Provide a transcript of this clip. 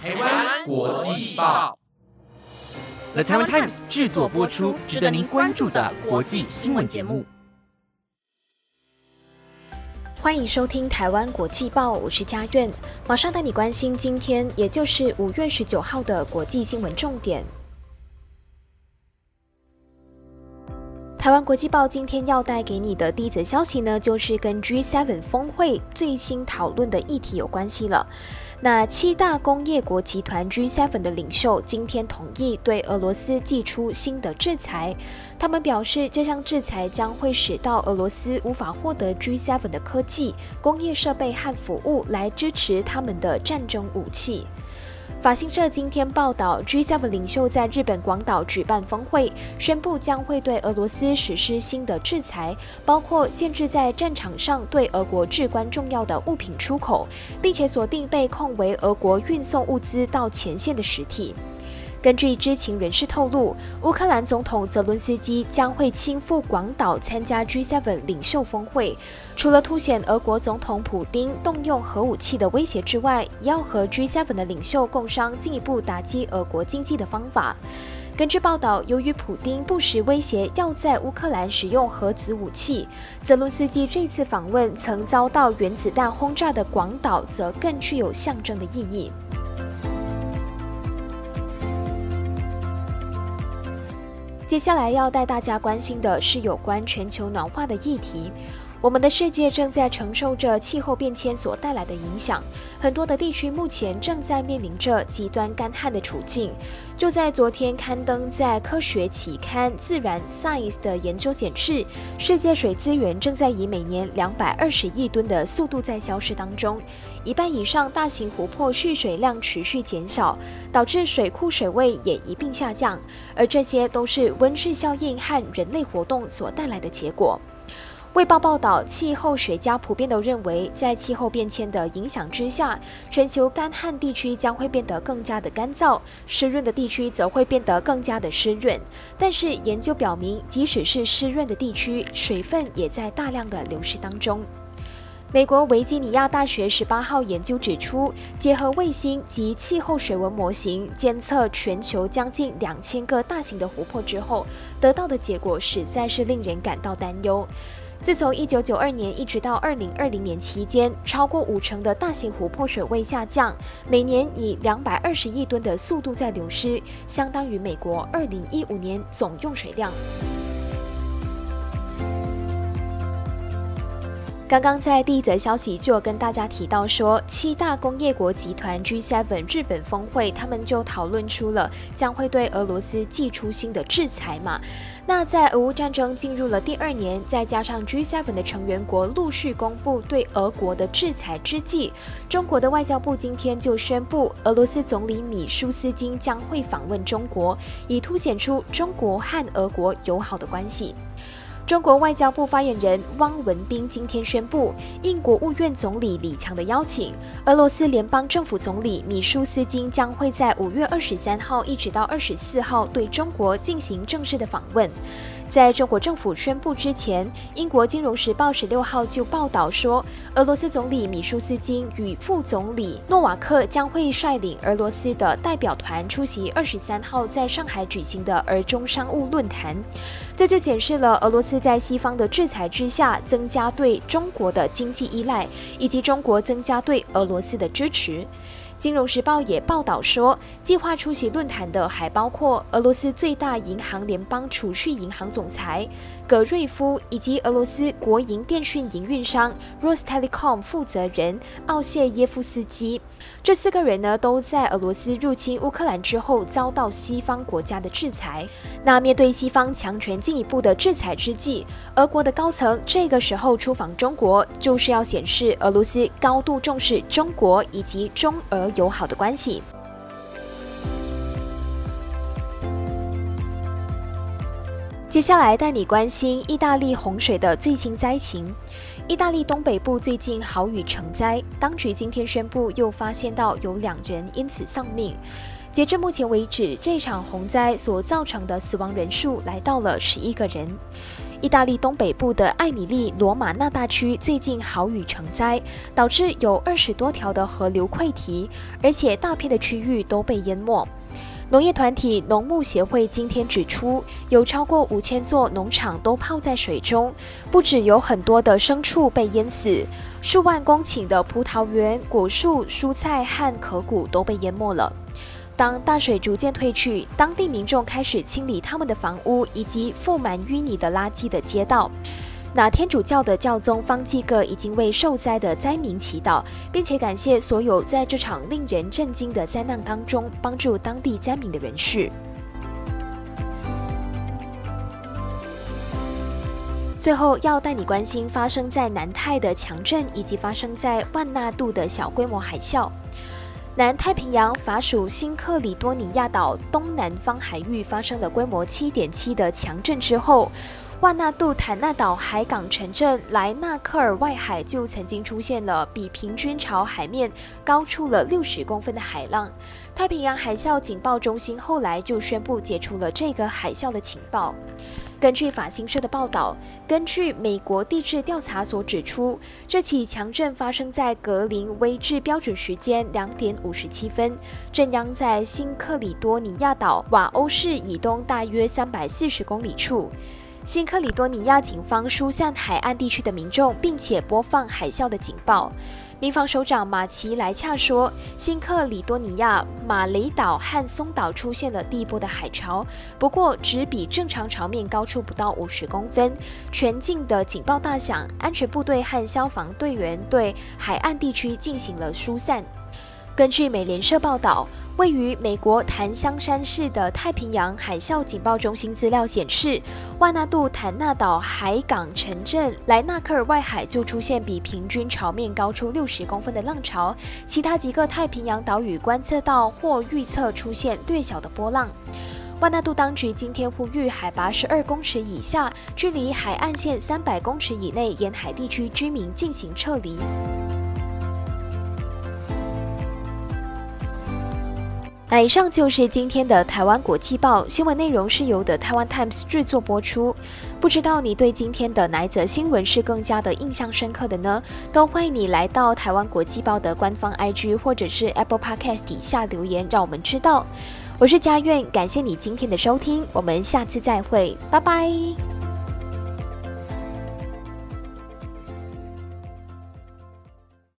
台湾国际报，The Taiwan Times 制作播出，值得您关注的国际新闻节目。欢迎收听台湾国际报，我是嘉苑，马上带你关心今天，也就是五月十九号的国际新闻重点。台湾国际报今天要带给你的第一则消息呢，就是跟 G7 峰会最新讨论的议题有关系了。那七大工业国集团 G7 的领袖今天同意对俄罗斯寄出新的制裁。他们表示，这项制裁将会使到俄罗斯无法获得 G7 的科技、工业设备和服务来支持他们的战争武器。法新社今天报道，G7 领袖在日本广岛举办峰会，宣布将会对俄罗斯实施新的制裁，包括限制在战场上对俄国至关重要的物品出口，并且锁定被控为俄国运送物资到前线的实体。根据知情人士透露，乌克兰总统泽伦斯基将会亲赴广岛参加 G7 领袖峰会。除了凸显俄国总统普京动用核武器的威胁之外，也要和 G7 的领袖共商进一步打击俄国经济的方法。根据报道，由于普京不时威胁要在乌克兰使用核子武器，泽伦斯基这次访问曾遭到原子弹轰炸的广岛，则更具有象征的意义。接下来要带大家关心的是有关全球暖化的议题。我们的世界正在承受着气候变迁所带来的影响，很多的地区目前正在面临着极端干旱的处境。就在昨天刊登在科学期刊《自然 Science》的研究显示，世界水资源正在以每年两百二十亿吨的速度在消失当中，一半以上大型湖泊蓄水量持续减少，导致水库水位也一并下降，而这些都是温室效应和人类活动所带来的结果。卫报报道，气候学家普遍都认为，在气候变迁的影响之下，全球干旱地区将会变得更加的干燥，湿润的地区则会变得更加的湿润。但是研究表明，即使是湿润的地区，水分也在大量的流失当中。美国维吉尼亚大学十八号研究指出，结合卫星及气候水文模型监测全球将近两千个大型的湖泊之后，得到的结果实在是令人感到担忧。自从1992年一直到2020年期间，超过五成的大型湖泊水位下降，每年以220亿吨的速度在流失，相当于美国2015年总用水量。刚刚在第一则消息就有跟大家提到说，七大工业国集团 G7 日本峰会，他们就讨论出了将会对俄罗斯寄出新的制裁嘛。那在俄乌战争进入了第二年，再加上 G7 的成员国陆续公布对俄国的制裁之际，中国的外交部今天就宣布，俄罗斯总理米舒斯金将会访问中国，以凸显出中国和俄国友好的关系。中国外交部发言人汪文斌今天宣布，应国务院总理李强的邀请，俄罗斯联邦政府总理米舒斯金将会在五月二十三号一直到二十四号对中国进行正式的访问。在中国政府宣布之前，英国《金融时报》十六号就报道说，俄罗斯总理米舒斯金与副总理诺瓦克将会率领俄罗斯的代表团出席二十三号在上海举行的俄中商务论坛。这就显示了俄罗斯在西方的制裁之下，增加对中国的经济依赖，以及中国增加对俄罗斯的支持。金融时报也报道说，计划出席论坛的还包括俄罗斯最大银行联邦储蓄银行总裁葛瑞夫，以及俄罗斯国营电讯营运商 Rostelecom 负责人奥谢耶夫斯基。这四个人呢，都在俄罗斯入侵乌克兰之后遭到西方国家的制裁。那面对西方强权进一步的制裁之际，俄国的高层这个时候出访中国，就是要显示俄罗斯高度重视中国以及中俄。友好的关系。接下来带你关心意大利洪水的最新灾情。意大利东北部最近豪雨成灾，当局今天宣布又发现到有两人因此丧命。截至目前为止，这场洪灾所造成的死亡人数来到了十一个人。意大利东北部的艾米利罗马纳大区最近豪雨成灾，导致有二十多条的河流溃堤，而且大片的区域都被淹没。农业团体农牧协会今天指出，有超过五千座农场都泡在水中，不止有很多的牲畜被淹死，数万公顷的葡萄园、果树、蔬菜和壳谷都被淹没了。当大水逐渐退去，当地民众开始清理他们的房屋以及覆满淤泥的垃圾的街道。那天主教的教宗方济各已经为受灾的灾民祈祷，并且感谢所有在这场令人震惊的灾难当中帮助当地灾民的人士。最后要带你关心发生在南泰的强震，以及发生在万纳度的小规模海啸。南太平洋法属新克里多尼亚岛东南方海域发生了规模七点七的强震之后。万纳杜坦纳岛海港城镇莱纳克尔外海就曾经出现了比平均潮海面高出了六十公分的海浪。太平洋海啸警报中心后来就宣布解除了这个海啸的情报。根据法新社的报道，根据美国地质调查所指出，这起强震发生在格林威治标准时间两点五十七分，震央在新克里多尼亚岛瓦欧市以东大约三百四十公里处。新克里多尼亚警方疏散海岸地区的民众，并且播放海啸的警报。民防首长马奇莱恰说，新克里多尼亚、马雷岛和松岛出现了第一波的海潮，不过只比正常潮面高出不到五十公分。全境的警报大响，安全部队和消防队员对海岸地区进行了疏散。根据美联社报道，位于美国檀香山市的太平洋海啸警报中心资料显示，万纳杜坦纳岛海港城镇莱纳克尔外海就出现比平均潮面高出六十公分的浪潮，其他几个太平洋岛屿观测到或预测出现略小的波浪。万纳杜当局今天呼吁海拔十二公尺以下、距离海岸线三百公尺以内沿海地区居民进行撤离。那以上就是今天的台湾国际报新闻内容，是由的台湾 Times 制作播出。不知道你对今天的哪一则新闻是更加的印象深刻的呢？都欢迎你来到台湾国际报的官方 IG 或者是 Apple Podcast 底下留言，让我们知道。我是佳苑，感谢你今天的收听，我们下次再会，拜拜。